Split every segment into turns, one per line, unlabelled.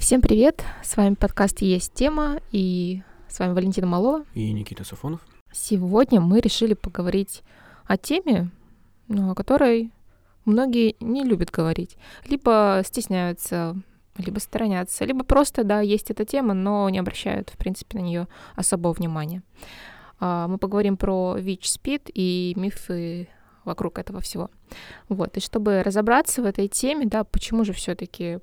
Всем привет! С вами подкаст «Есть тема» и с вами Валентина Малова.
И Никита Сафонов.
Сегодня мы решили поговорить о теме, ну, о которой многие не любят говорить. Либо стесняются, либо сторонятся, либо просто, да, есть эта тема, но не обращают, в принципе, на нее особого внимания. А, мы поговорим про ВИЧ-СПИД и мифы вокруг этого всего. Вот. И чтобы разобраться в этой теме, да, почему же все-таки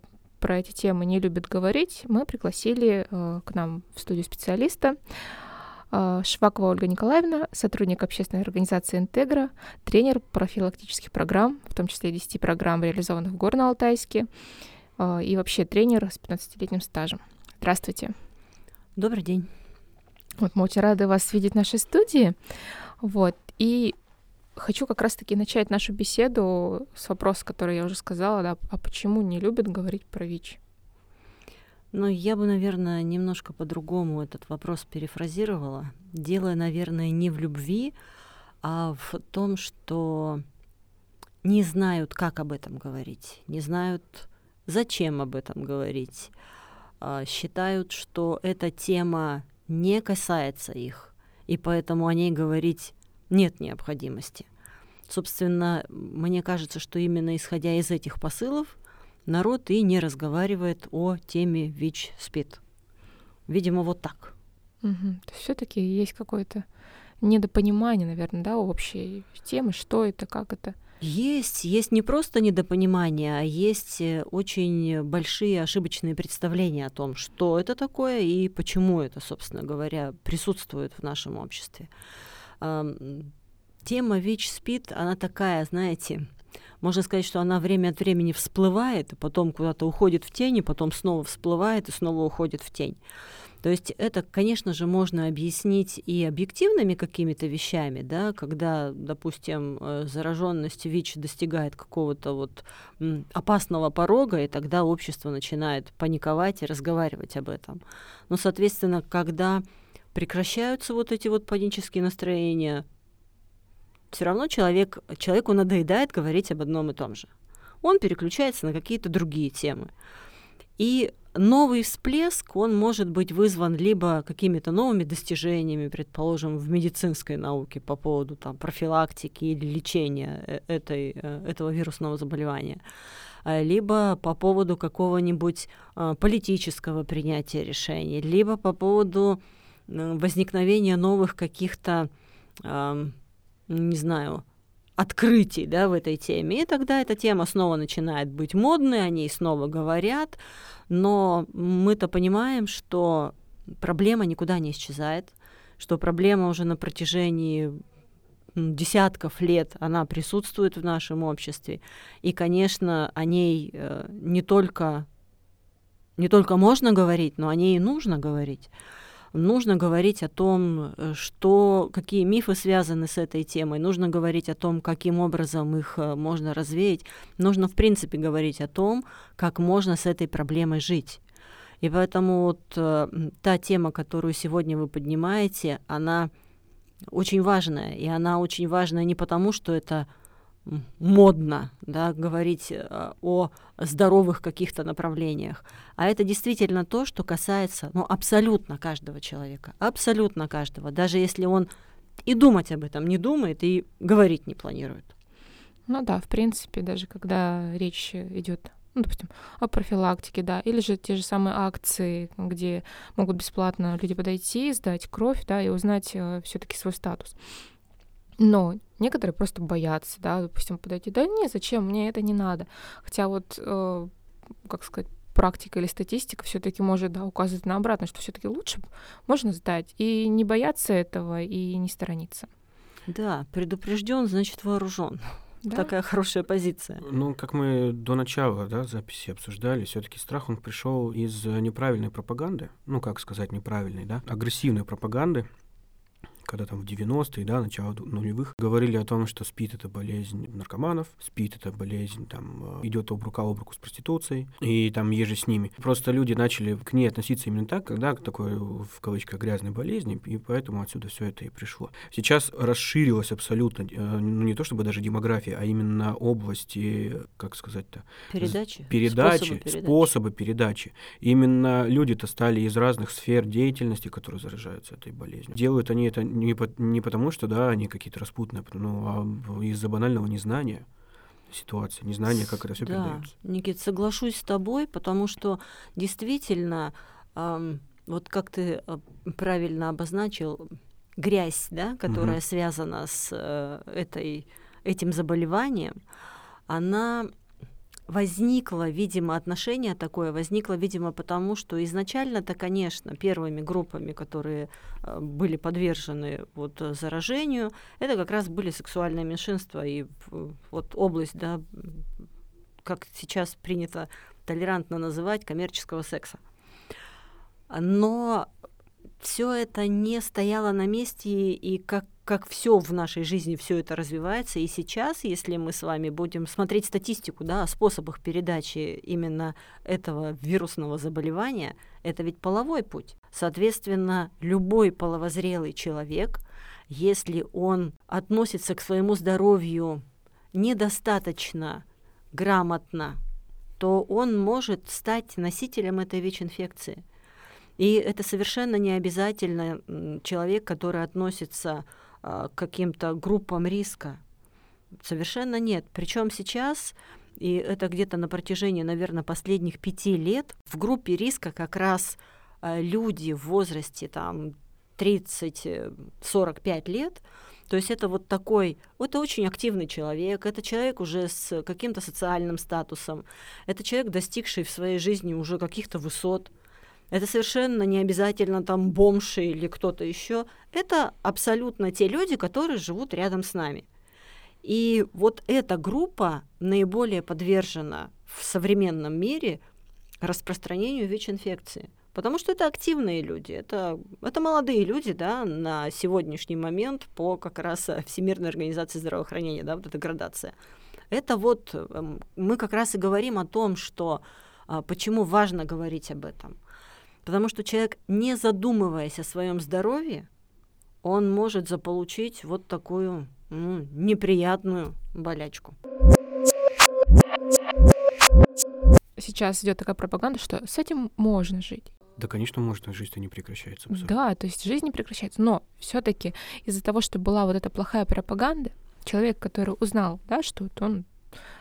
про эти темы не любят говорить, мы пригласили э, к нам в студию специалиста э, Швакова Ольга Николаевна, сотрудник общественной организации «Интегра», тренер профилактических программ, в том числе 10 программ, реализованных в Горно-Алтайске, э, и вообще тренер с 15-летним стажем. Здравствуйте.
Добрый день.
Вот мы очень рады вас видеть в нашей студии. Вот. И хочу как раз-таки начать нашу беседу с вопроса, который я уже сказала, да, а почему не любят говорить про ВИЧ?
Ну, я бы, наверное, немножко по-другому этот вопрос перефразировала. Дело, наверное, не в любви, а в том, что не знают, как об этом говорить, не знают, зачем об этом говорить, а считают, что эта тема не касается их, и поэтому о ней говорить нет необходимости. Собственно, мне кажется, что именно исходя из этих посылов народ и не разговаривает о теме ВИЧ-СПИД. Видимо, вот так.
Угу. То есть все-таки есть какое-то недопонимание, наверное, да, общей темы, что это, как это.
Есть, есть не просто недопонимание, а есть э, очень большие ошибочные представления о том, что это такое и почему это, собственно говоря, присутствует в нашем обществе тема ВИЧ-СПИД, она такая, знаете, можно сказать, что она время от времени всплывает, потом куда-то уходит в тень, и потом снова всплывает, и снова уходит в тень. То есть это, конечно же, можно объяснить и объективными какими-то вещами, да, когда, допустим, э, зараженность ВИЧ достигает какого-то вот опасного порога, и тогда общество начинает паниковать и разговаривать об этом. Но, соответственно, когда прекращаются вот эти вот панические настроения, все равно человек, человеку надоедает говорить об одном и том же. Он переключается на какие-то другие темы. И новый всплеск, он может быть вызван либо какими-то новыми достижениями, предположим, в медицинской науке по поводу там, профилактики или лечения э, этой, э, этого вирусного заболевания, а, либо по поводу какого-нибудь политического принятия решений, либо по поводу возникновения новых каких-то, не знаю, открытий да, в этой теме. И тогда эта тема снова начинает быть модной, о ней снова говорят, но мы-то понимаем, что проблема никуда не исчезает, что проблема уже на протяжении десятков лет она присутствует в нашем обществе. И, конечно, о ней э, не только, не только можно говорить, но о ней и нужно говорить нужно говорить о том, э, что, какие мифы связаны с этой темой, нужно говорить о том, каким образом их э, можно развеять, нужно, в принципе, говорить о том, как можно с этой проблемой жить. И поэтому вот э, та тема, которую сегодня вы поднимаете, она очень важная. И она очень важная не потому, что это модно да, говорить э, о здоровых каких-то направлениях. А это действительно то, что касается ну, абсолютно каждого человека. Абсолютно каждого. Даже если он и думать об этом не думает, и говорить не планирует.
Ну да, в принципе, даже когда речь идет ну, допустим, о профилактике, да, или же те же самые акции, где могут бесплатно люди подойти, сдать кровь, да, и узнать э, все-таки свой статус. Но некоторые просто боятся, да, допустим, подойти, да не, зачем, мне это не надо. Хотя вот, э, как сказать, практика или статистика все-таки может да, указывать на обратное, что все-таки лучше можно сдать и не бояться этого и не сторониться.
Да, предупрежден, значит вооружен. Да? Такая хорошая позиция.
Ну, как мы до начала да, записи обсуждали, все-таки страх он пришел из неправильной пропаганды. Ну, как сказать, неправильной, да, агрессивной пропаганды когда там в 90-е, да, начало нулевых, говорили о том, что СПИД — это болезнь наркоманов, СПИД — это болезнь, там, э, идет об рука об руку с проституцией, и там еже с ними. Просто люди начали к ней относиться именно так, когда к такой, в кавычках, грязной болезни, и поэтому отсюда все это и пришло. Сейчас расширилась абсолютно, э, ну, не то чтобы даже демография, а именно области, как сказать-то?
Передачи.
Передачи, способы передачи. Способы передачи. Именно люди-то стали из разных сфер деятельности, которые заражаются этой болезнью. Делают они это не, по, не потому, что, да, они какие-то распутные, ну, а из-за банального незнания ситуации, незнания, как это все да. передается.
Никит, соглашусь с тобой, потому что действительно, эм, вот как ты э, правильно обозначил, грязь, да, которая угу. связана с э, этой, этим заболеванием, она возникло, видимо, отношение такое возникло, видимо, потому что изначально-то, конечно, первыми группами, которые э, были подвержены вот заражению, это как раз были сексуальные меньшинства и вот область, да, как сейчас принято толерантно называть, коммерческого секса. Но все это не стояло на месте, и как как все в нашей жизни, все это развивается. И сейчас, если мы с вами будем смотреть статистику да, о способах передачи именно этого вирусного заболевания, это ведь половой путь. Соответственно, любой половозрелый человек, если он относится к своему здоровью недостаточно грамотно, то он может стать носителем этой ВИЧ-инфекции. И это совершенно не обязательно человек, который относится а, каким-то группам риска. Совершенно нет. Причем сейчас, и это где-то на протяжении, наверное, последних пяти лет, в группе риска как раз а, люди в возрасте там 30-45 лет, то есть это вот такой, это очень активный человек, это человек уже с каким-то социальным статусом, это человек, достигший в своей жизни уже каких-то высот, это совершенно не обязательно там бомж или кто-то еще. Это абсолютно те люди, которые живут рядом с нами. И вот эта группа наиболее подвержена в современном мире распространению ВИЧ-инфекции. Потому что это активные люди, это, это молодые люди, да, на сегодняшний момент по как раз Всемирной организации здравоохранения, да, вот эта градация. Это вот эм, мы как раз и говорим о том, что а, почему важно говорить об этом. Потому что человек, не задумываясь о своем здоровье, он может заполучить вот такую ну, неприятную болячку.
Сейчас идет такая пропаганда, что с этим можно жить.
Да, конечно, можно, жизнь-то не прекращается.
Абсолютно. Да, то есть жизнь не прекращается. Но все-таки из-за того, что была вот эта плохая пропаганда, человек, который узнал, да, что вот он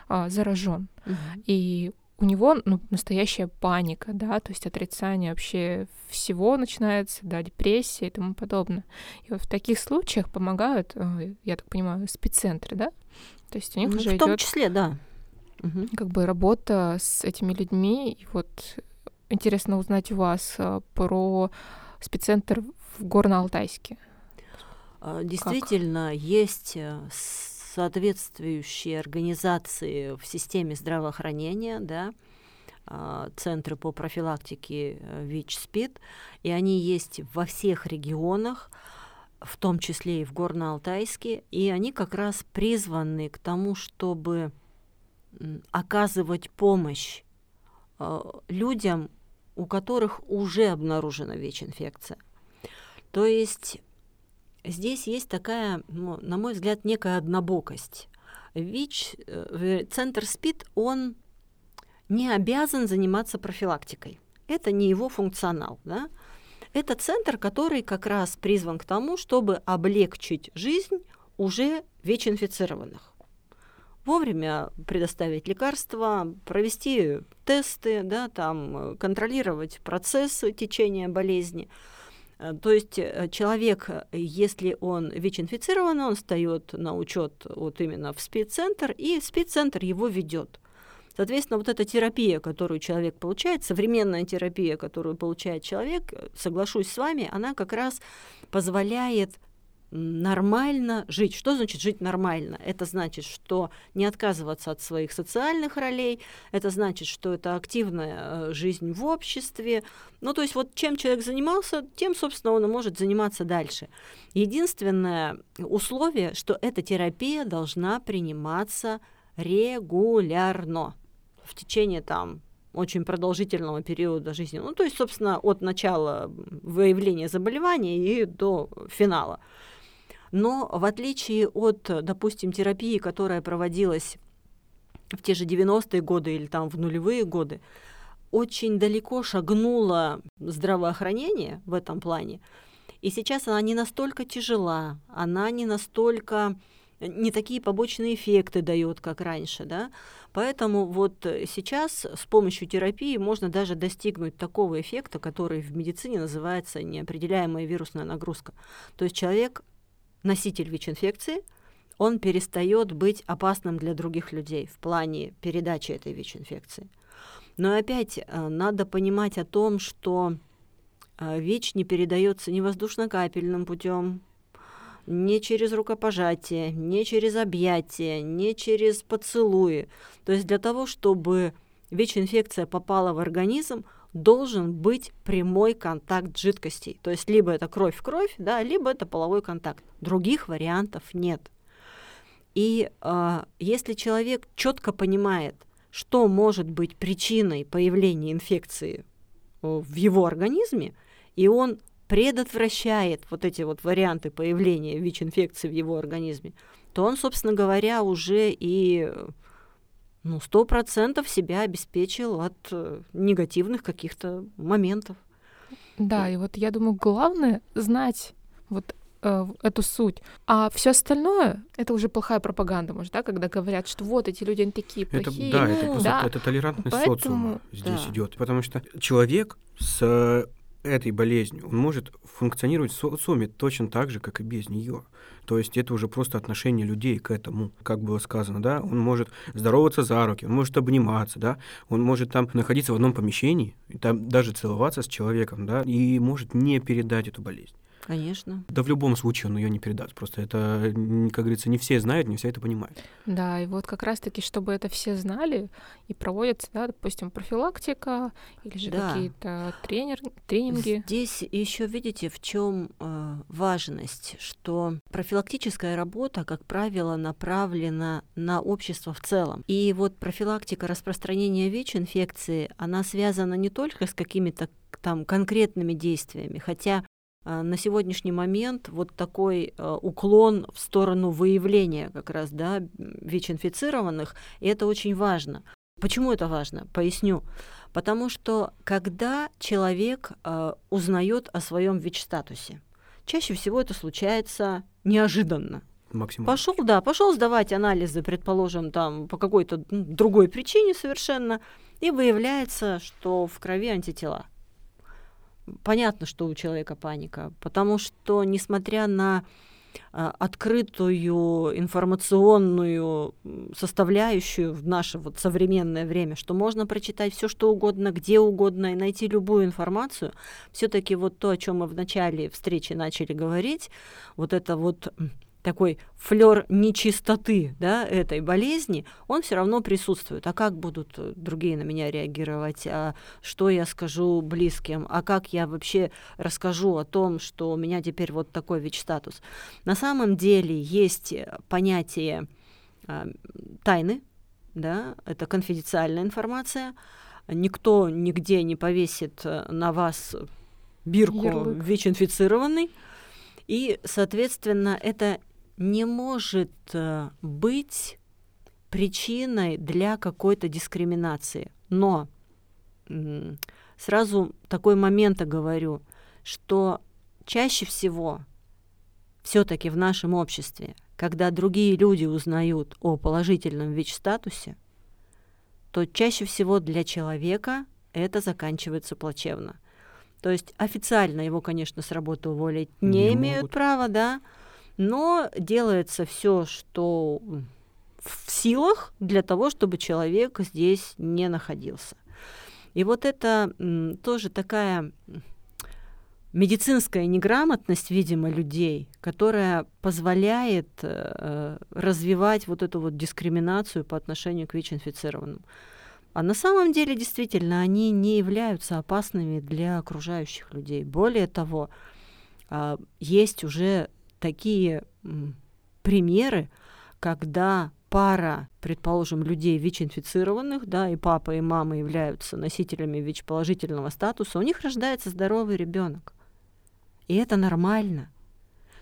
а, заражен, угу. и у него ну, настоящая паника, да, то есть отрицание вообще всего начинается, да, депрессия и тому подобное. И вот в таких случаях помогают, э, я так понимаю, спеццентры, да? То есть у них ну, уже
в том числе, да.
Как бы работа с этими людьми. И вот интересно узнать у вас э, про спеццентр в Горно-Алтайске.
А, действительно, как? есть э, соответствующие организации в системе здравоохранения, да, а, центры по профилактике э, ВИЧ-СПИД, и они есть во всех регионах, в том числе и в Горно-Алтайске, и они как раз призваны к тому, чтобы оказывать помощь э, людям, у которых уже обнаружена ВИЧ-инфекция. То есть здесь есть такая, ну, на мой взгляд, некая однобокость. ВИЧ, э, центр СПИД, он не обязан заниматься профилактикой. Это не его функционал. Да? Это центр, который как раз призван к тому, чтобы облегчить жизнь уже ВИЧ-инфицированных. Вовремя предоставить лекарства, провести тесты, да, там, э, контролировать процесс течения болезни – то есть э, человек, э, если он ВИЧ-инфицирован, он встает на учет вот именно в СПИД-центр, и СПИД-центр его ведет. Соответственно, вот эта терапия, которую человек получает, современная терапия, которую получает человек, соглашусь с вами, она как раз позволяет нормально жить. Что значит жить нормально? Это значит, что не отказываться от своих социальных ролей, это значит, что это активная э, жизнь в обществе. Ну, то есть вот чем человек занимался, тем, собственно, он и может заниматься дальше. Единственное условие, что эта терапия должна приниматься регулярно в течение там очень продолжительного периода жизни. Ну, то есть, собственно, от начала выявления заболевания и до финала. Но в отличие от, допустим, терапии, которая проводилась в те же 90-е годы или там в нулевые годы, очень далеко шагнуло здравоохранение в этом плане. И сейчас она не настолько тяжела, она не настолько не такие побочные эффекты дает, как раньше, да. Поэтому вот сейчас с помощью терапии можно даже достигнуть такого эффекта, который в медицине называется неопределяемая вирусная нагрузка. То есть человек носитель ВИЧ-инфекции, он перестает быть опасным для других людей в плане передачи этой ВИЧ-инфекции. Но опять э, надо понимать о том, что э, ВИЧ не передается ни воздушно-капельным путем, не через рукопожатие, не через объятие, не через поцелуи. То есть для того, чтобы ВИЧ-инфекция попала в организм, должен быть прямой контакт жидкостей. То есть либо это кровь в кровь, да, либо это половой контакт. Других вариантов нет. И э, если человек четко понимает, что может быть причиной появления инфекции в его организме, и он предотвращает вот эти вот варианты появления ВИЧ-инфекции в его организме, то он, собственно говоря, уже и ну, сто процентов себя обеспечил от э, негативных каких-то моментов.
Да, и вот я думаю, главное знать вот э, эту суть. А все остальное это уже плохая пропаганда, может, да, когда говорят, что вот эти люди они такие плохие.
Это, да, это просто да. это толерантность Поэтому, социума здесь да. идет. Потому что человек с этой болезнью, он может функционировать в социуме точно так же, как и без нее. То есть это уже просто отношение людей к этому, как было сказано, да, он может здороваться за руки, он может обниматься, да, он может там находиться в одном помещении, и там даже целоваться с человеком, да, и может не передать эту болезнь.
Конечно.
Да в любом случае он ее не передаст. Просто это, как говорится, не все знают, не все это понимают.
Да, и вот как раз-таки, чтобы это все знали, и проводится, да, допустим, профилактика или же да. какие-то тренер, тренинги.
Здесь еще видите, в чем э, важность, что профилактическая работа, как правило, направлена на общество в целом. И вот профилактика распространения ВИЧ-инфекции, она связана не только с какими-то там конкретными действиями, хотя на сегодняшний момент вот такой а, уклон в сторону выявления как раз да, ВИЧ-инфицированных, и это очень важно. Почему это важно? Поясню. Потому что когда человек э, узнает о своем ВИЧ-статусе, чаще всего это случается неожиданно.
Максимально.
Пошел, да, пошел сдавать анализы, предположим, там по какой-то другой причине совершенно, и выявляется, что в крови антитела понятно, что у человека паника, потому что, несмотря на а, открытую информационную составляющую в наше вот современное время, что можно прочитать все что угодно, где угодно и найти любую информацию, все-таки вот то, о чем мы в начале встречи начали говорить, вот это вот такой флер нечистоты да, этой болезни, он все равно присутствует. А как будут э, другие на меня реагировать? А что я скажу близким? А как я вообще расскажу о том, что у меня теперь вот такой ВИЧ-статус? На самом деле есть э, понятие а, тайны, да, это конфиденциальная информация. Никто нигде не повесит э, на вас бирку ВИЧ-инфицированный. И, соответственно, это не может э, быть причиной для какой-то дискриминации. Но сразу такой момент говорю, что чаще всего все-таки в нашем обществе, когда другие люди узнают о положительном ВИЧ-статусе, то чаще всего для человека это заканчивается плачевно. То есть официально его, конечно, с работы уволить не, не имеют могут. права, да, но делается все, что в силах для того, чтобы человек здесь не находился. И вот это тоже такая медицинская неграмотность, видимо, людей, которая позволяет э, развивать вот эту вот дискриминацию по отношению к ВИЧ-инфицированным. А на самом деле, действительно, они не являются опасными для окружающих людей. Более того, э, есть уже такие примеры, когда пара, предположим, людей ВИЧ-инфицированных, да, и папа, и мама являются носителями ВИЧ-положительного статуса, у них рождается здоровый ребенок. И это нормально.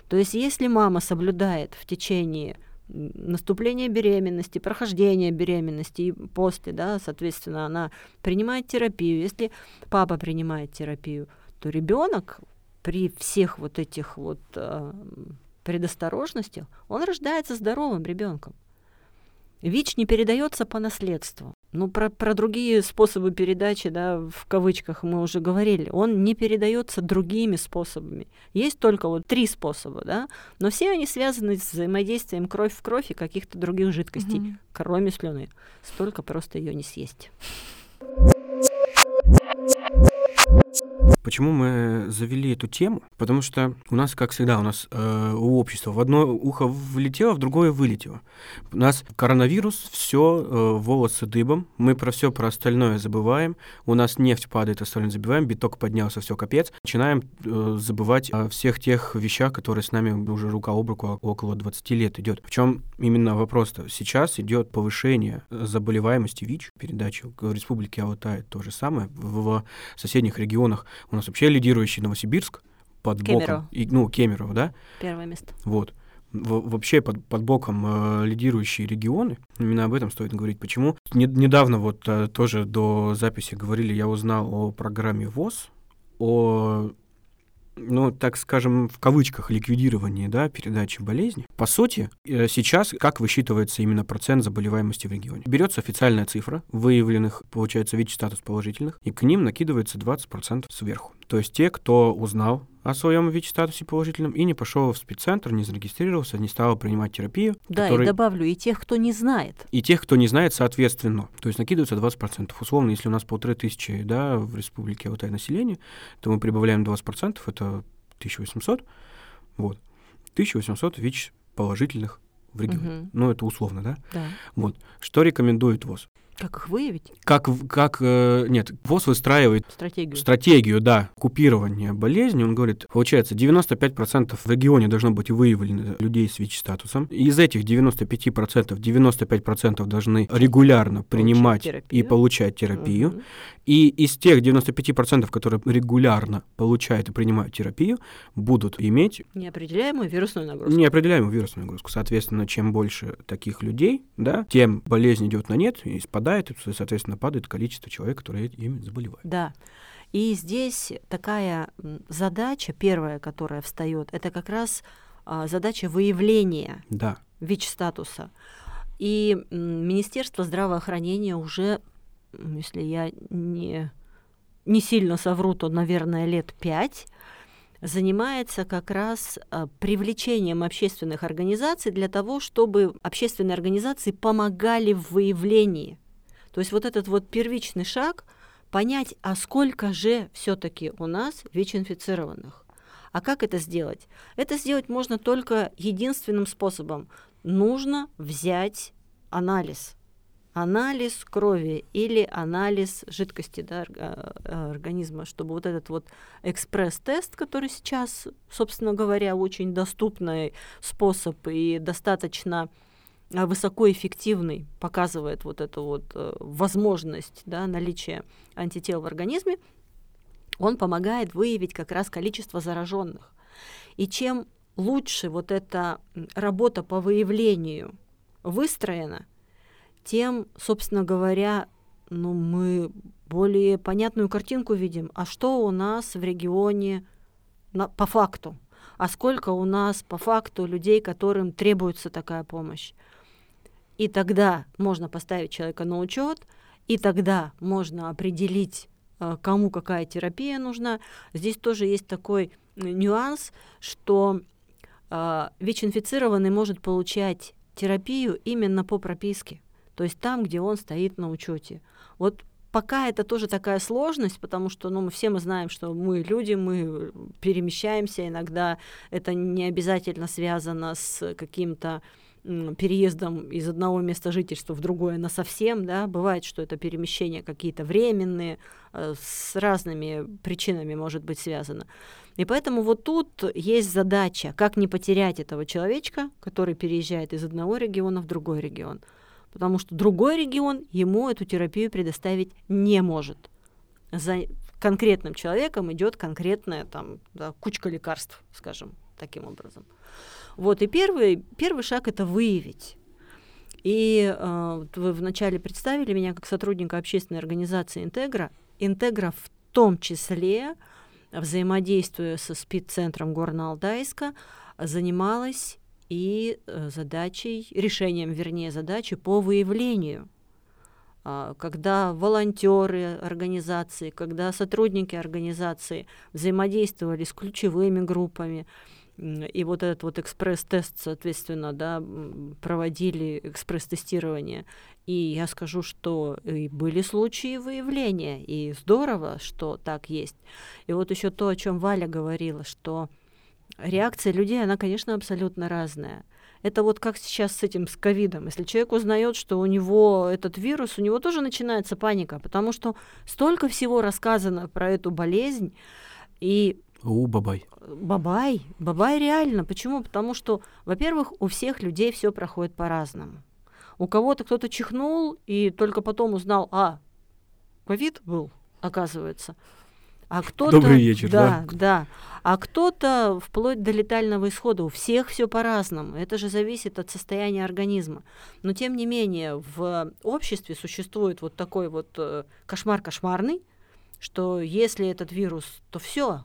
То есть если мама соблюдает в течение наступления беременности, прохождения беременности и после, да, соответственно, она принимает терапию. Если папа принимает терапию, то ребенок при всех вот этих вот э, предосторожностях, он рождается здоровым ребенком. ВИЧ не передается по наследству. Ну, про, про другие способы передачи, да, в кавычках мы уже говорили. Он не передается другими способами. Есть только вот три способа, да, но все они связаны с взаимодействием кровь в кровь и каких-то других жидкостей, mm-hmm. кроме слюны. Столько просто ее не съесть.
Почему мы завели эту тему? Потому что у нас, как всегда, у нас э, у общества в одно ухо влетело, в другое вылетело. У нас коронавирус, все, э, волосы дыбом, мы про все про остальное забываем, у нас нефть падает, остальное забиваем, биток поднялся, все капец. Начинаем э, забывать о всех тех вещах, которые с нами уже рука об руку около 20 лет идет. В чем именно вопрос-то? Сейчас идет повышение заболеваемости ВИЧ, передача в Республике Алтай то же самое, в соседних регионах у нас вообще лидирующий Новосибирск под Кемерово. боком. И, ну, Кемерово, да?
Первое место.
Вот. В, вообще под, под боком э, лидирующие регионы. Именно об этом стоит говорить. Почему? Не, недавно вот э, тоже до записи говорили, я узнал о программе ВОЗ, о ну, так скажем, в кавычках, ликвидирование, да, передачи болезни. По сути, э, сейчас как высчитывается именно процент заболеваемости в регионе? Берется официальная цифра выявленных, получается, ВИЧ-статус положительных, и к ним накидывается 20% сверху. То есть те, кто узнал о своем ВИЧ-статусе положительном и не пошел в спеццентр, не зарегистрировался, не стал принимать терапию.
Да, который... и добавлю, и тех, кто не знает.
И тех, кто не знает, соответственно. То есть накидывается 20%. Условно, если у нас полторы тысячи да, в республике Алтай населения, то мы прибавляем 20%, это 1800. Вот. 1800 ВИЧ положительных в регионе. Угу. Ну, это условно, да?
Да.
Вот. Что рекомендует ВОЗ?
Как их выявить?
Как, как э, нет, ВОЗ выстраивает
стратегию.
стратегию, да, купирования болезни. Он говорит, получается, 95% в регионе должно быть выявлено людей с ВИЧ-статусом. Из этих 95% 95% должны регулярно принимать и получать терапию. Угу. И из тех 95%, которые регулярно получают и принимают терапию, будут иметь...
Неопределяемую вирусную нагрузку.
Неопределяемую вирусную нагрузку. Соответственно, чем больше таких людей, да, тем болезнь идет на нет, и спадает, и, соответственно, падает количество человек, которые ими заболевают.
Да. И здесь такая задача, первая, которая встает, это как раз а, задача выявления
да.
ВИЧ-статуса. И Министерство здравоохранения уже если я не, не сильно совру, то, наверное, лет пять, занимается как раз а, привлечением общественных организаций для того, чтобы общественные организации помогали в выявлении. То есть вот этот вот первичный шаг понять, а сколько же все-таки у нас ВИЧ-инфицированных. А как это сделать? Это сделать можно только единственным способом. Нужно взять анализ анализ крови или анализ жидкости да, э, организма, чтобы вот этот вот экспресс-тест, который сейчас, собственно говоря, очень доступный способ и достаточно э, высокоэффективный, показывает вот эту вот э, возможность да, наличия антител в организме, он помогает выявить как раз количество зараженных. И чем лучше вот эта работа по выявлению выстроена, тем, собственно говоря, ну, мы более понятную картинку видим. А что у нас в регионе на, по факту? А сколько у нас по факту людей, которым требуется такая помощь? И тогда можно поставить человека на учет, и тогда можно определить, э, кому какая терапия нужна. Здесь тоже есть такой нюанс, что э, ВИЧ-инфицированный может получать терапию именно по прописке то есть там, где он стоит на учете. Вот пока это тоже такая сложность, потому что ну, мы все мы знаем, что мы люди, мы перемещаемся, иногда это не обязательно связано с каким-то переездом из одного места жительства в другое на совсем, да, бывает, что это перемещения какие-то временные, э, с разными причинами может быть связано. И поэтому вот тут есть задача, как не потерять этого человечка, который переезжает из одного региона в другой регион. Потому что другой регион ему эту терапию предоставить не может. За конкретным человеком идет конкретная там, да, кучка лекарств, скажем, таким образом. Вот, и первый, первый шаг это выявить. И э, вы вначале представили меня как сотрудника общественной организации «Интегра». «Интегра» в том числе, взаимодействуя со СПИД-центром Горно-Алтайска, занималась и э, задачей, решением, вернее, задачи по выявлению а, когда волонтеры организации, когда сотрудники организации взаимодействовали с ключевыми группами, и вот этот вот экспресс-тест, соответственно, да, проводили экспресс-тестирование. И я скажу, что и были случаи выявления, и здорово, что так есть. И вот еще то, о чем Валя говорила, что реакция людей, она, конечно, абсолютно разная. Это вот как сейчас с этим, с ковидом. Если человек узнает, что у него этот вирус, у него тоже начинается паника, потому что столько всего рассказано про эту болезнь, и
у, бабай.
Бабай. Бабай реально. Почему? Потому что, во-первых, у всех людей все проходит по-разному. У кого-то кто-то чихнул и только потом узнал, а, ковид был, оказывается. А кто-то,
Добрый вечер,
да, да. да. А кто-то вплоть до летального исхода. У всех все по-разному. Это же зависит от состояния организма. Но тем не менее в обществе существует вот такой вот э, кошмар кошмарный, что если этот вирус, то все,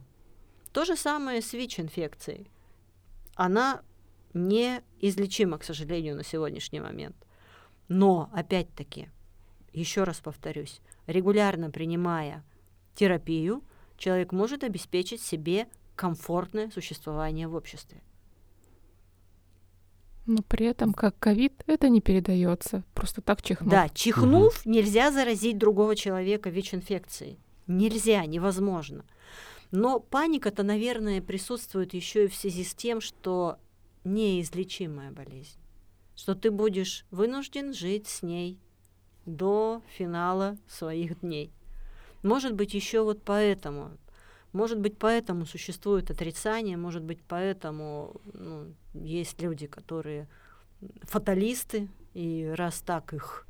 то же самое с ВИЧ-инфекцией. Она неизлечима, к сожалению, на сегодняшний момент. Но, опять-таки, еще раз повторюсь, регулярно принимая терапию, человек может обеспечить себе комфортное существование в обществе.
Но при этом, как ковид, это не передается. Просто так чихнув.
Да, чихнув, угу. нельзя заразить другого человека ВИЧ-инфекцией. Нельзя, невозможно. Но паника-то, наверное, присутствует еще и в связи с тем, что неизлечимая болезнь, что ты будешь вынужден жить с ней до финала своих дней. Может быть, еще вот поэтому, может быть, поэтому существует отрицание, может быть, поэтому ну, есть люди, которые фаталисты, и раз так их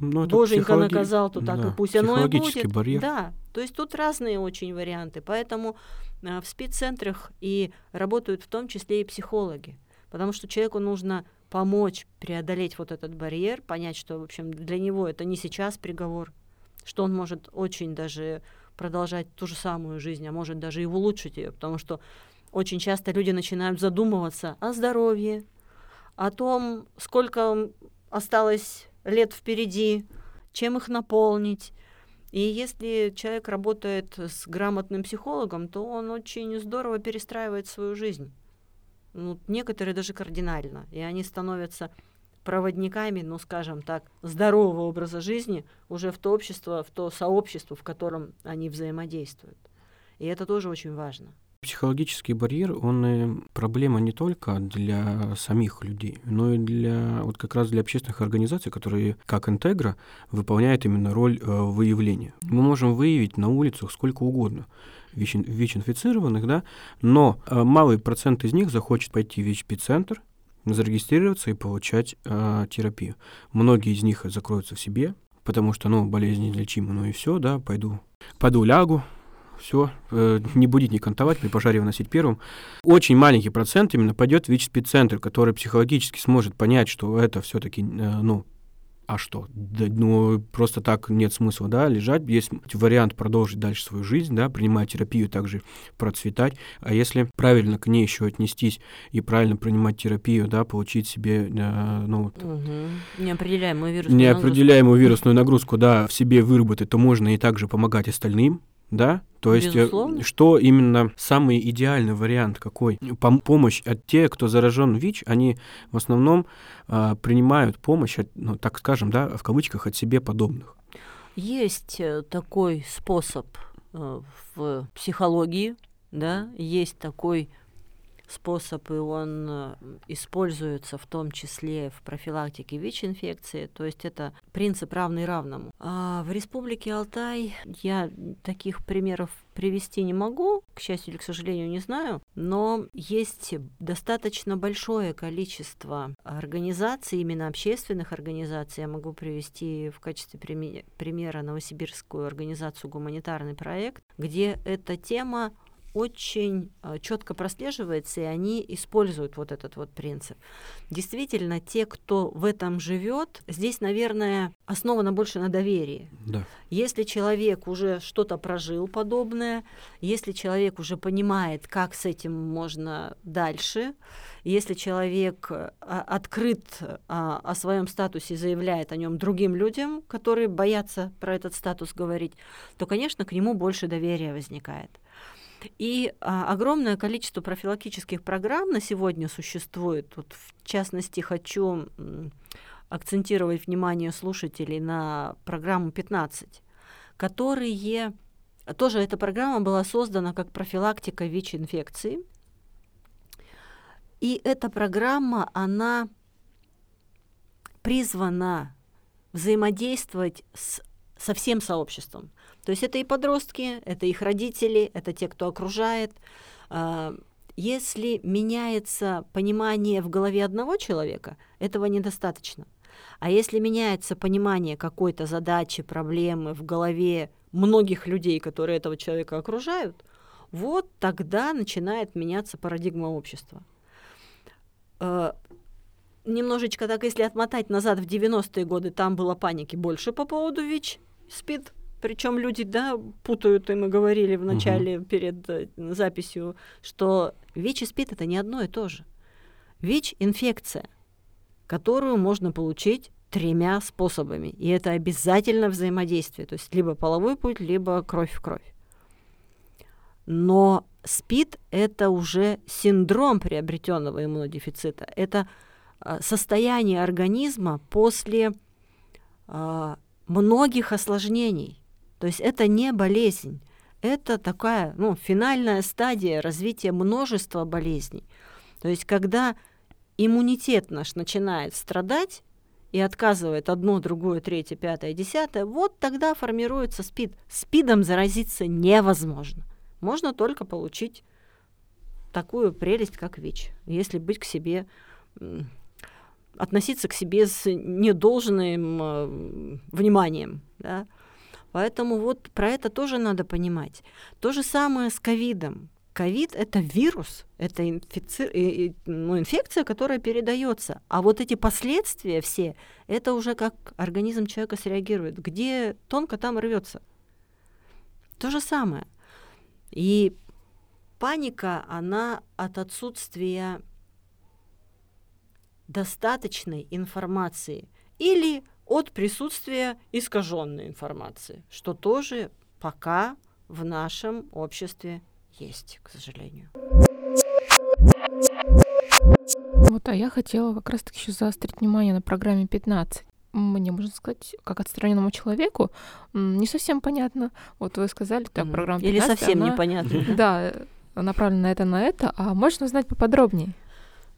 ну, Боженька наказал, то так да, и пусть оно и будет.
Барьер.
Да, то есть тут разные очень варианты. Поэтому э, в спеццентрах и работают в том числе и психологи. Потому что человеку нужно помочь преодолеть вот этот барьер, понять, что, в общем, для него это не сейчас приговор, что он может очень даже продолжать ту же самую жизнь, а может даже и улучшить ее, потому что очень часто люди начинают задумываться о здоровье, о том, сколько осталось лет впереди, чем их наполнить. И если человек работает с грамотным психологом, то он очень здорово перестраивает свою жизнь. Ну, некоторые даже кардинально. И они становятся проводниками, ну, скажем так, здорового образа жизни уже в то общество, в то сообщество, в котором они взаимодействуют. И это тоже очень важно.
Психологический барьер, он проблема не только для самих людей, но и для вот как раз для общественных организаций, которые, как Интегра, выполняют именно роль э, выявления. Мы можем выявить на улицах сколько угодно ВИЧ-инфицированных, да, но э, малый процент из них захочет пойти в ВИЧ-центр, зарегистрироваться и получать э, терапию. Многие из них закроются в себе, потому что, ну, болезнь неизлечима, ну и все, да, пойду, пойду лягу, все, э, не будет не кантовать, при пожаре выносить первым. Очень маленький процент именно пойдет в ВИЧ-спеццентр, который психологически сможет понять, что это все-таки, э, ну, а что? Да, ну, просто так нет смысла, да, лежать. Есть вариант продолжить дальше свою жизнь, да, принимать терапию, также процветать. А если правильно к ней еще отнестись и правильно принимать терапию, да, получить себе, э, ну,
угу. неопределяемую вирусную
неопределяемую нагрузку. вирусную нагрузку, да, в себе выработать, то можно и также помогать остальным, да, то есть, э,
Безусловно.
что именно самый идеальный вариант какой? Пом- помощь от тех, кто заражен ВИЧ, они в основном э, принимают помощь, от, ну, так скажем, да, в кавычках, от себе подобных.
Есть э, такой способ э, в психологии, да, есть такой способ, и он э, используется в том числе в профилактике ВИЧ-инфекции, то есть это принцип равный равному. А в Республике Алтай я таких примеров привести не могу, к счастью или к сожалению не знаю, но есть достаточно большое количество организаций, именно общественных организаций. Я могу привести в качестве примера Новосибирскую организацию «Гуманитарный проект», где эта тема очень э, четко прослеживается, и они используют вот этот вот принцип. Действительно, те, кто в этом живет, здесь, наверное, основано больше на доверии.
Да.
Если человек уже что-то прожил подобное, если человек уже понимает, как с этим можно дальше, если человек э, открыт а, о своем статусе заявляет о нем другим людям, которые боятся про этот статус говорить, то, конечно, к нему больше доверия возникает. И а, огромное количество профилактических программ на сегодня существует. Вот, в частности, хочу акцентировать внимание слушателей на программу 15, которые тоже эта программа была создана как профилактика ВИЧ-инфекции. И эта программа, она призвана взаимодействовать с, со всем сообществом. То есть это и подростки, это их родители, это те, кто окружает. А, если меняется понимание в голове одного человека, этого недостаточно. А если меняется понимание какой-то задачи, проблемы в голове многих людей, которые этого человека окружают, вот тогда начинает меняться парадигма общества. Немножечко так, если отмотать назад в 90-е годы, там было паники больше по поводу ВИЧ, СПИД, причем люди, да, путают, и мы говорили в начале угу. перед э, записью, что ВИЧ и СПИД это не одно и то же. ВИЧ инфекция, которую можно получить тремя способами. И это обязательно взаимодействие, то есть либо половой путь, либо кровь в кровь. Но СПИД это уже синдром приобретенного иммунодефицита. Это состояние организма после э, многих осложнений. То есть это не болезнь, это такая ну, финальная стадия развития множества болезней. То есть когда иммунитет наш начинает страдать и отказывает одно, другое, третье, пятое, десятое, вот тогда формируется СПИД. СПИДом заразиться невозможно. Можно только получить такую прелесть, как ВИЧ, если быть к себе, относиться к себе с недолжным э, вниманием. Да? Поэтому вот про это тоже надо понимать. То же самое с ковидом. Ковид – это вирус, это инфици... ну, инфекция, которая передается. А вот эти последствия все, это уже как организм человека среагирует. Где тонко, там рвется. То же самое. И паника, она от отсутствия достаточной информации или от присутствия искаженной информации, что тоже пока в нашем обществе есть, к сожалению.
Вот, а я хотела как раз-таки еще заострить внимание на программе 15 мне, можно сказать, как отстраненному человеку, не совсем понятно. Вот вы сказали, так, программа 15,
Или совсем
она,
непонятно.
Да, направлена на это, на это. А можно узнать поподробнее?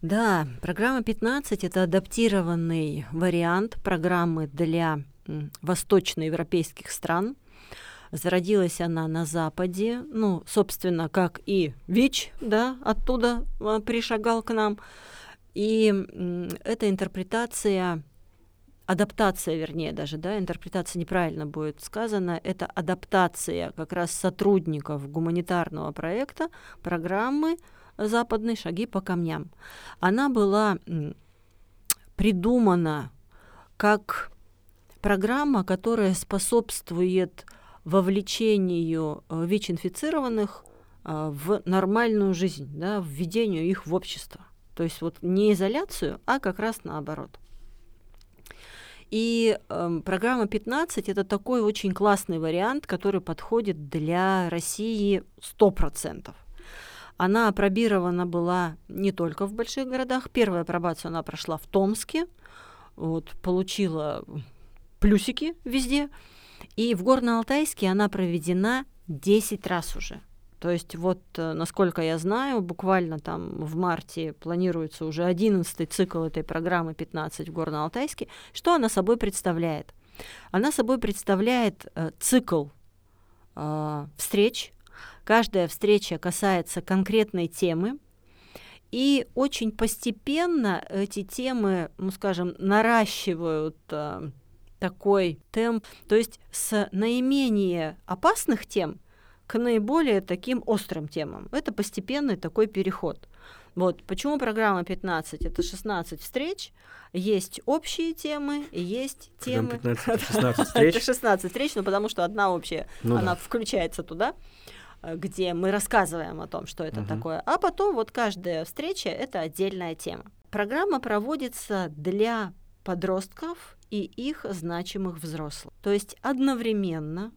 Да, программа 15 это адаптированный вариант программы для восточноевропейских стран. Зародилась она на Западе, ну, собственно, как и ВИЧ, да, оттуда а, пришагал к нам. И эта интерпретация, адаптация, вернее, даже, да, интерпретация неправильно будет сказана, это адаптация как раз сотрудников гуманитарного проекта, программы западные шаги по камням. Она была придумана как программа, которая способствует вовлечению э, ВИЧ-инфицированных э, в нормальную жизнь, да, введению их в общество. То есть вот не изоляцию, а как раз наоборот. И э, программа 15 это такой очень классный вариант, который подходит для России 100%. Она апробирована была не только в больших городах. Первую апробацию она прошла в Томске, вот, получила плюсики везде. И в Горно-Алтайске она проведена 10 раз уже. То есть вот, э, насколько я знаю, буквально там в марте планируется уже 11 цикл этой программы 15 в Горно-Алтайске. Что она собой представляет? Она собой представляет э, цикл э, встреч. Каждая встреча касается конкретной темы. И очень постепенно эти темы, ну скажем, наращивают э, такой темп. То есть с наименее опасных тем к наиболее таким острым темам. Это постепенный такой переход. Вот почему программа 15 это 16 встреч, есть общие темы, есть темы.
15, 16 встреч.
это 16 встреч, ну потому что одна общая, ну, она да. включается туда где мы рассказываем о том, что это угу. такое, а потом вот каждая встреча это отдельная тема. Программа проводится для подростков и их значимых взрослых. То есть одновременно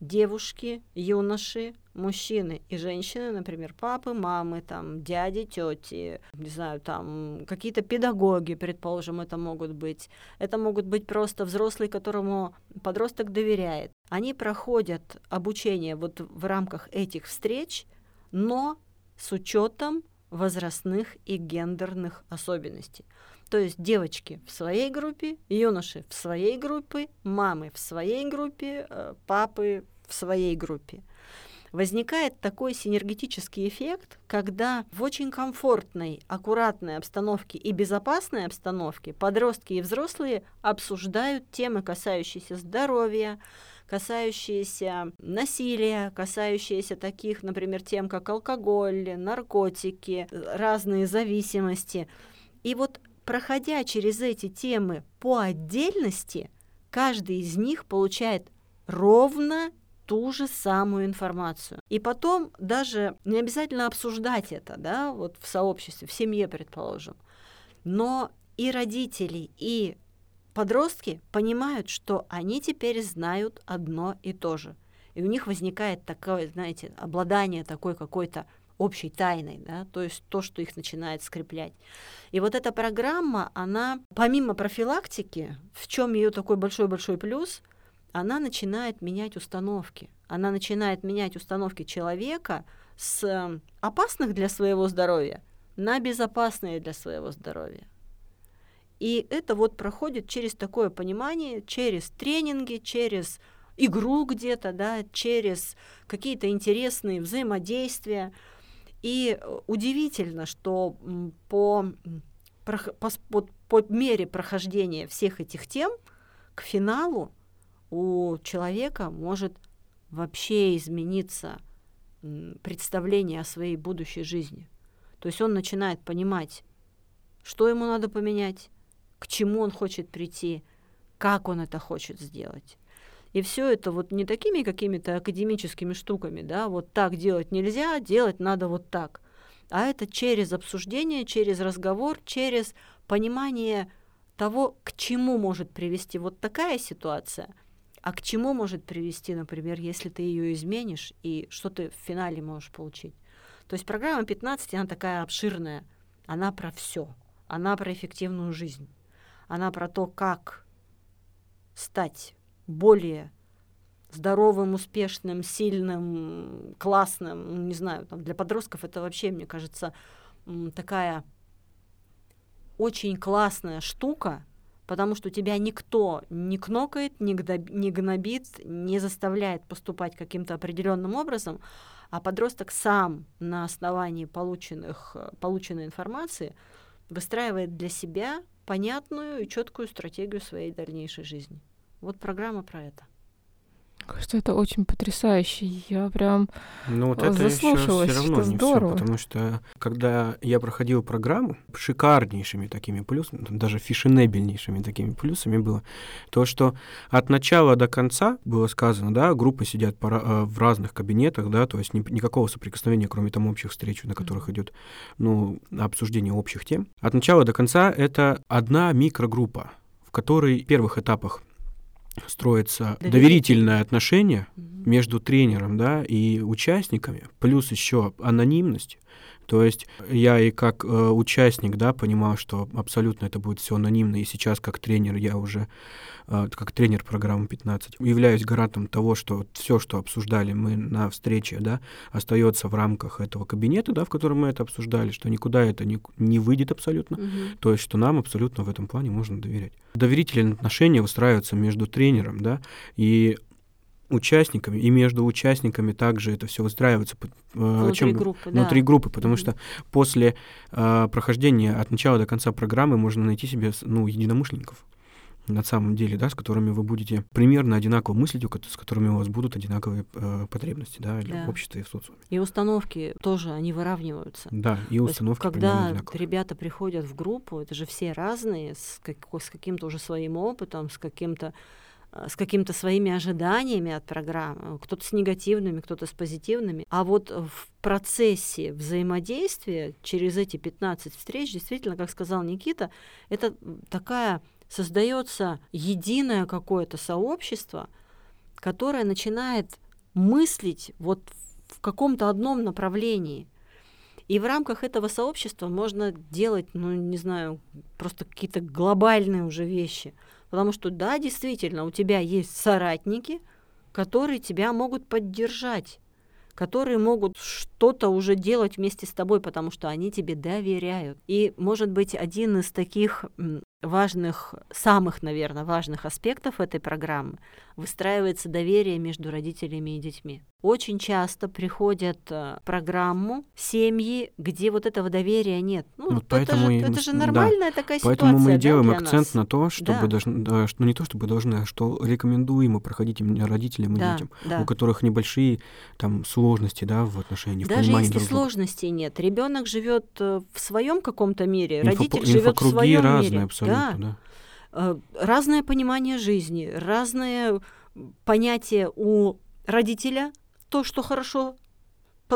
девушки, юноши, мужчины и женщины, например, папы, мамы, там, дяди, тети, не знаю, там, какие-то педагоги, предположим, это могут быть. Это могут быть просто взрослые, которому подросток доверяет. Они проходят обучение вот в рамках этих встреч, но с учетом возрастных и гендерных особенностей. То есть девочки в своей группе, юноши в своей группе, мамы в своей группе, э, папы в своей группе. Возникает такой синергетический эффект, когда в очень комфортной, аккуратной обстановке и безопасной обстановке подростки и взрослые обсуждают темы, касающиеся здоровья, касающиеся насилия, касающиеся таких, например, тем, как алкоголь, наркотики, разные зависимости. И вот проходя через эти темы по отдельности, каждый из них получает ровно ту же самую информацию. И потом даже не обязательно обсуждать это, да, вот в сообществе, в семье, предположим. Но и родители, и подростки понимают, что они теперь знают одно и то же. И у них возникает такое, знаете, обладание такой какой-то общей тайной, да, то есть то, что их начинает скреплять. И вот эта программа, она помимо профилактики, в чем ее такой большой-большой плюс, она начинает менять установки. Она начинает менять установки человека с эм, опасных для своего здоровья на безопасные для своего здоровья. И это вот проходит через такое понимание, через тренинги, через игру где-то, да, через какие-то интересные взаимодействия. И э, удивительно, что по, по, по, по мере прохождения всех этих тем к финалу у человека может вообще измениться представление о своей будущей жизни. То есть он начинает понимать, что ему надо поменять, к чему он хочет прийти, как он это хочет сделать. И все это вот не такими какими-то академическими штуками, да, вот так делать нельзя, делать надо вот так. А это через обсуждение, через разговор, через понимание того, к чему может привести вот такая ситуация – а к чему может привести, например, если ты ее изменишь, и что ты в финале можешь получить? То есть программа 15, она такая обширная, она про все, она про эффективную жизнь, она про то, как стать более здоровым, успешным, сильным, классным, ну, не знаю, там для подростков это вообще, мне кажется, такая очень классная штука, потому что тебя никто не кнокает, не, гнобит, не заставляет поступать каким-то определенным образом, а подросток сам на основании полученных, полученной информации выстраивает для себя понятную и четкую стратегию своей дальнейшей жизни. Вот программа про это.
Кажется, это очень потрясающе. Я прям
ну, вот это
заслушалась,
все равно
что
не
здорово.
Все, потому что когда я проходил программу, шикарнейшими такими плюсами, даже фишенебельнейшими такими плюсами было то, что от начала до конца было сказано, да, группы сидят пора, э, в разных кабинетах, да, то есть ни, никакого соприкосновения, кроме там общих встреч, на которых mm-hmm. идет, ну, обсуждение общих тем. От начала до конца это одна микрогруппа, в которой в первых этапах строится доверительное, доверительное отношение между тренером да, и участниками, плюс еще анонимность, То есть я и как э, участник, да, понимал, что абсолютно это будет все анонимно, и сейчас как тренер я уже, э, как тренер программы 15, являюсь гарантом того, что все, что обсуждали мы на встрече, да, остается в рамках этого кабинета, да, в котором мы это обсуждали, что никуда это не, не выйдет абсолютно,
Мгм.
то есть что нам абсолютно в этом плане можно доверять. Доверительные отношения выстраиваются между тренером, да, и участниками, и между участниками также это все выстраивается. э,
Внутри
чем-
группы,
внутри
да.
группы, потому
Мгм.
что после э, прохождения от начала до конца программы можно найти себе ну, единомышленников на самом деле, да, с которыми вы будете примерно одинаково мыслить, с которыми у вас будут одинаковые э, потребности, да,
Да.
в обществе и в социуме.
И установки тоже, они выравниваются.
Да, и
То есть,
установки примерно
когда ребята приходят в группу, это же все разные, с, како- с каким-то уже своим опытом, с каким-то с какими-то своими ожиданиями от программы, кто-то с негативными, кто-то с позитивными. А вот в процессе взаимодействия через эти 15 встреч, действительно, как сказал Никита, это такая создается единое какое-то сообщество, которое начинает мыслить вот в каком-то одном направлении. И в рамках этого сообщества можно делать, ну, не знаю, просто какие-то глобальные уже вещи. Потому что, да, действительно, у тебя есть соратники, которые тебя могут поддержать, которые могут что-то уже делать вместе с тобой, потому что они тебе доверяют. И, может быть, один из таких важных, самых, наверное, важных аспектов этой программы выстраивается доверие между родителями и детьми. Очень часто приходят э, в программу семьи, где вот этого доверия нет. Ну,
Вот
это,
поэтому
же, это
мы
же
с- да.
нормальная такая
Поэтому
ситуация.
мы и
да,
делаем акцент
нас?
на то, чтобы
Да.
должны, да, что не то, чтобы должны, а что рекомендуемо проходить именно родителям и
Да,
детям,
да.
у которых небольшие там сложности, да, в отношении, в
Даже
понимании
если
друг друга.
сложностей нет, ребенок живет в своем каком-то мире,
Инфопо-
родитель живет в своем
разные
мире.
абсолютно,
Да.
да.
Э, разное понимание жизни, разное понятие у родителя, то, что хорошо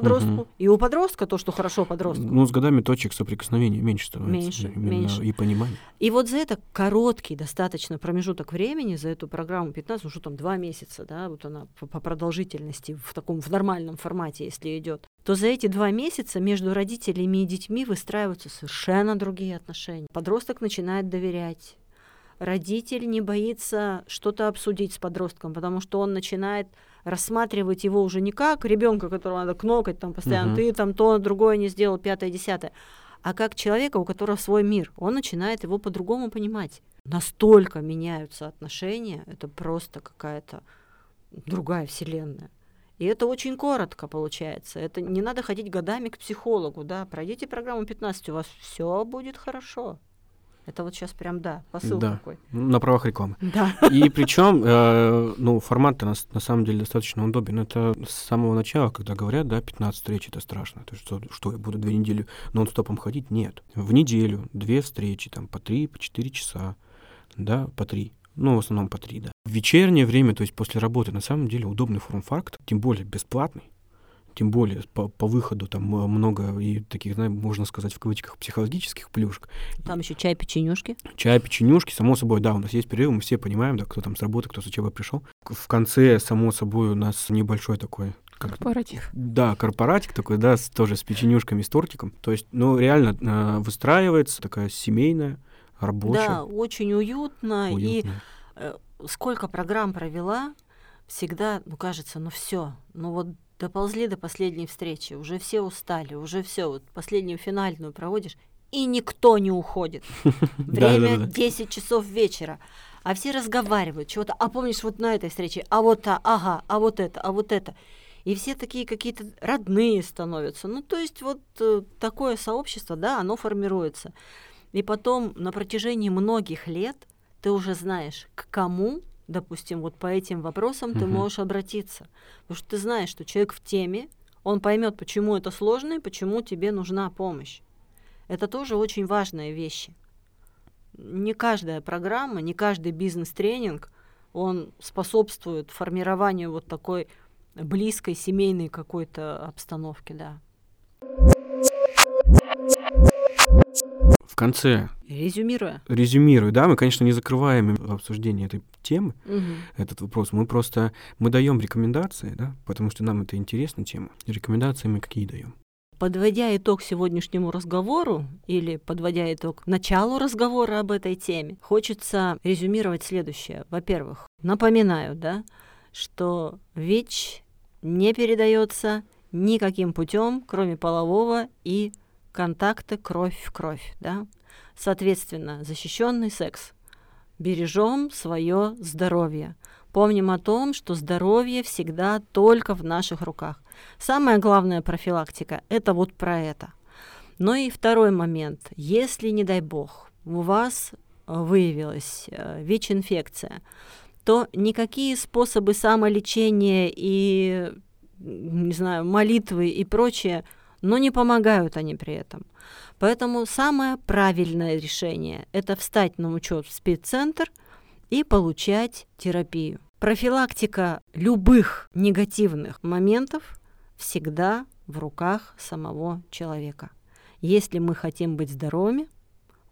подростку,
Мгм.
и у подростка то, что хорошо подростку.
Ну, с годами точек соприкосновения меньше становится.
Меньше, меньше.
И понимание.
И вот за это короткий достаточно промежуток времени, за эту программу 15, ну что там, два месяца, да, вот она по, по продолжительности в таком, в нормальном формате, если идет, то за эти два месяца между родителями и детьми выстраиваются совершенно другие отношения. Подросток начинает доверять. Родитель не боится что-то обсудить с подростком, потому что он начинает рассматривать его уже не как ребенка, которого надо кнокать там постоянно,
Мгм.
ты там то, другое не сделал, пятое, десятое, а как человека, у которого свой мир. Он начинает его по-другому понимать. Настолько меняются отношения, это просто какая-то другая вселенная. И это очень коротко получается. Это не надо ходить годами к психологу, да. Пройдите программу 15, у вас все будет хорошо. Это вот сейчас прям, да, посыл
Да.
такой.
На правах рекламы.
Да.
И причем, э, ну, формат-то на, на самом деле достаточно удобен. Это с самого начала, когда говорят, да, 15 встреч это страшно. То есть, что, что я буду две недели нон-стопом ходить? Нет. В неделю две встречи, там, по три, по четыре часа, да, по три. Ну, в основном по три, да. В вечернее время, то есть после работы, на самом деле удобный форм-факт, тем более бесплатный, тем более по, по выходу там э, много и таких, знаешь, можно сказать, в кавычках, психологических плюшек.
Там еще чай, печенюшки.
Чай, печенюшки, само собой, да, у нас есть перерыв, мы все понимаем, да, кто там с работы, кто с учебы пришел. В конце, само собой, у нас небольшой такой как
Корпоратив.
да, корпоратик такой, да, с, тоже с печенюшками, с тортиком. То есть, ну, реально э, выстраивается такая семейная, рабочая,
Да, очень уютно. И
уютная.
э, сколько программ провела, всегда, ну, кажется, ну все, ну вот доползли до последней встречи, уже все устали, уже все, вот последнюю финальную проводишь, и никто не уходит. Время
Да-да-да.
10 часов вечера. А все разговаривают, чего-то, а помнишь вот на этой встрече, а вот та, ага, а вот это, а вот это. И все такие какие-то родные становятся. Ну, то есть вот э, такое сообщество, да, оно формируется. И потом на протяжении многих лет ты уже знаешь, к кому, допустим, вот по этим вопросам ты
Мгм.
можешь обратиться. Потому что ты знаешь, что человек в теме, он поймет, почему это сложно и почему тебе нужна помощь. Это тоже очень важные вещи. Не каждая программа, не каждый бизнес-тренинг, он способствует формированию вот такой близкой семейной какой-то обстановки, да.
В конце,
Резюмируя.
резюмирую, да, мы, конечно, не закрываем обсуждение этой темы,
Мгм.
этот вопрос. Мы просто, мы даем рекомендации, да, потому что нам это интересна тема. Рекомендации мы какие даем?
Подводя итог сегодняшнему разговору или подводя итог началу разговора об этой теме, хочется резюмировать следующее. Во-первых, напоминаю, да, что ВИЧ не передается никаким путем, кроме полового и контакта кровь в кровь, да. Соответственно, защищенный секс. Бережем свое здоровье. Помним о том, что здоровье всегда только в наших руках. Самая главная профилактика – это вот про это. Но и второй момент. Если, не дай бог, у вас выявилась э, ВИЧ-инфекция, то никакие способы самолечения и, не знаю, молитвы и прочее, но не помогают они при этом. Поэтому самое правильное решение – это встать на учет в спеццентр и получать терапию. Профилактика любых негативных моментов всегда в руках самого человека. Если мы хотим быть здоровыми,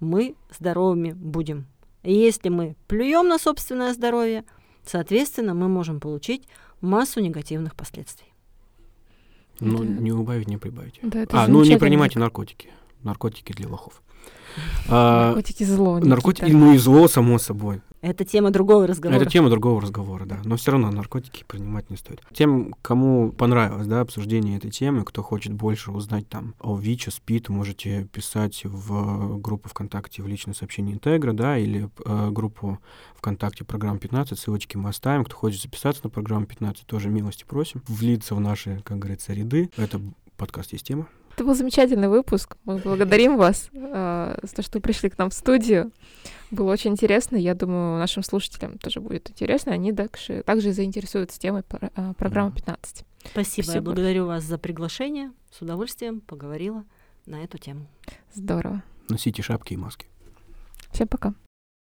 мы здоровыми будем. Если мы плюем на собственное здоровье, соответственно, мы можем получить массу негативных последствий.
Ну, это... не убавить, не прибавить.
Да, это
а, ну не принимайте наркотики. Наркотики для лохов.
Наркотики зло.
Наркотики, ну и зло, само собой.
Это тема другого разговора.
Это тема другого разговора, да. Но все равно наркотики принимать не стоит. Тем, кому понравилось, да, обсуждение этой темы, кто хочет больше узнать там о ВИЧ, о СПИД, можете писать в группу ВКонтакте в личное сообщение Интегра, да, или э, группу ВКонтакте программ 15, ссылочки мы оставим. Кто хочет записаться на программу 15, тоже милости просим. Влиться в наши, как говорится, ряды. Это подкаст есть тема.
Это был замечательный выпуск. Мы благодарим вас э, за то, что пришли к нам в студию. Было очень интересно. Я думаю, нашим слушателям тоже будет интересно. Они также, также заинтересуются темой э, программы 15.
Спасибо. Спасибо. Я благодарю вас за приглашение. С удовольствием поговорила на эту тему.
Здорово.
Носите шапки и маски.
Всем пока.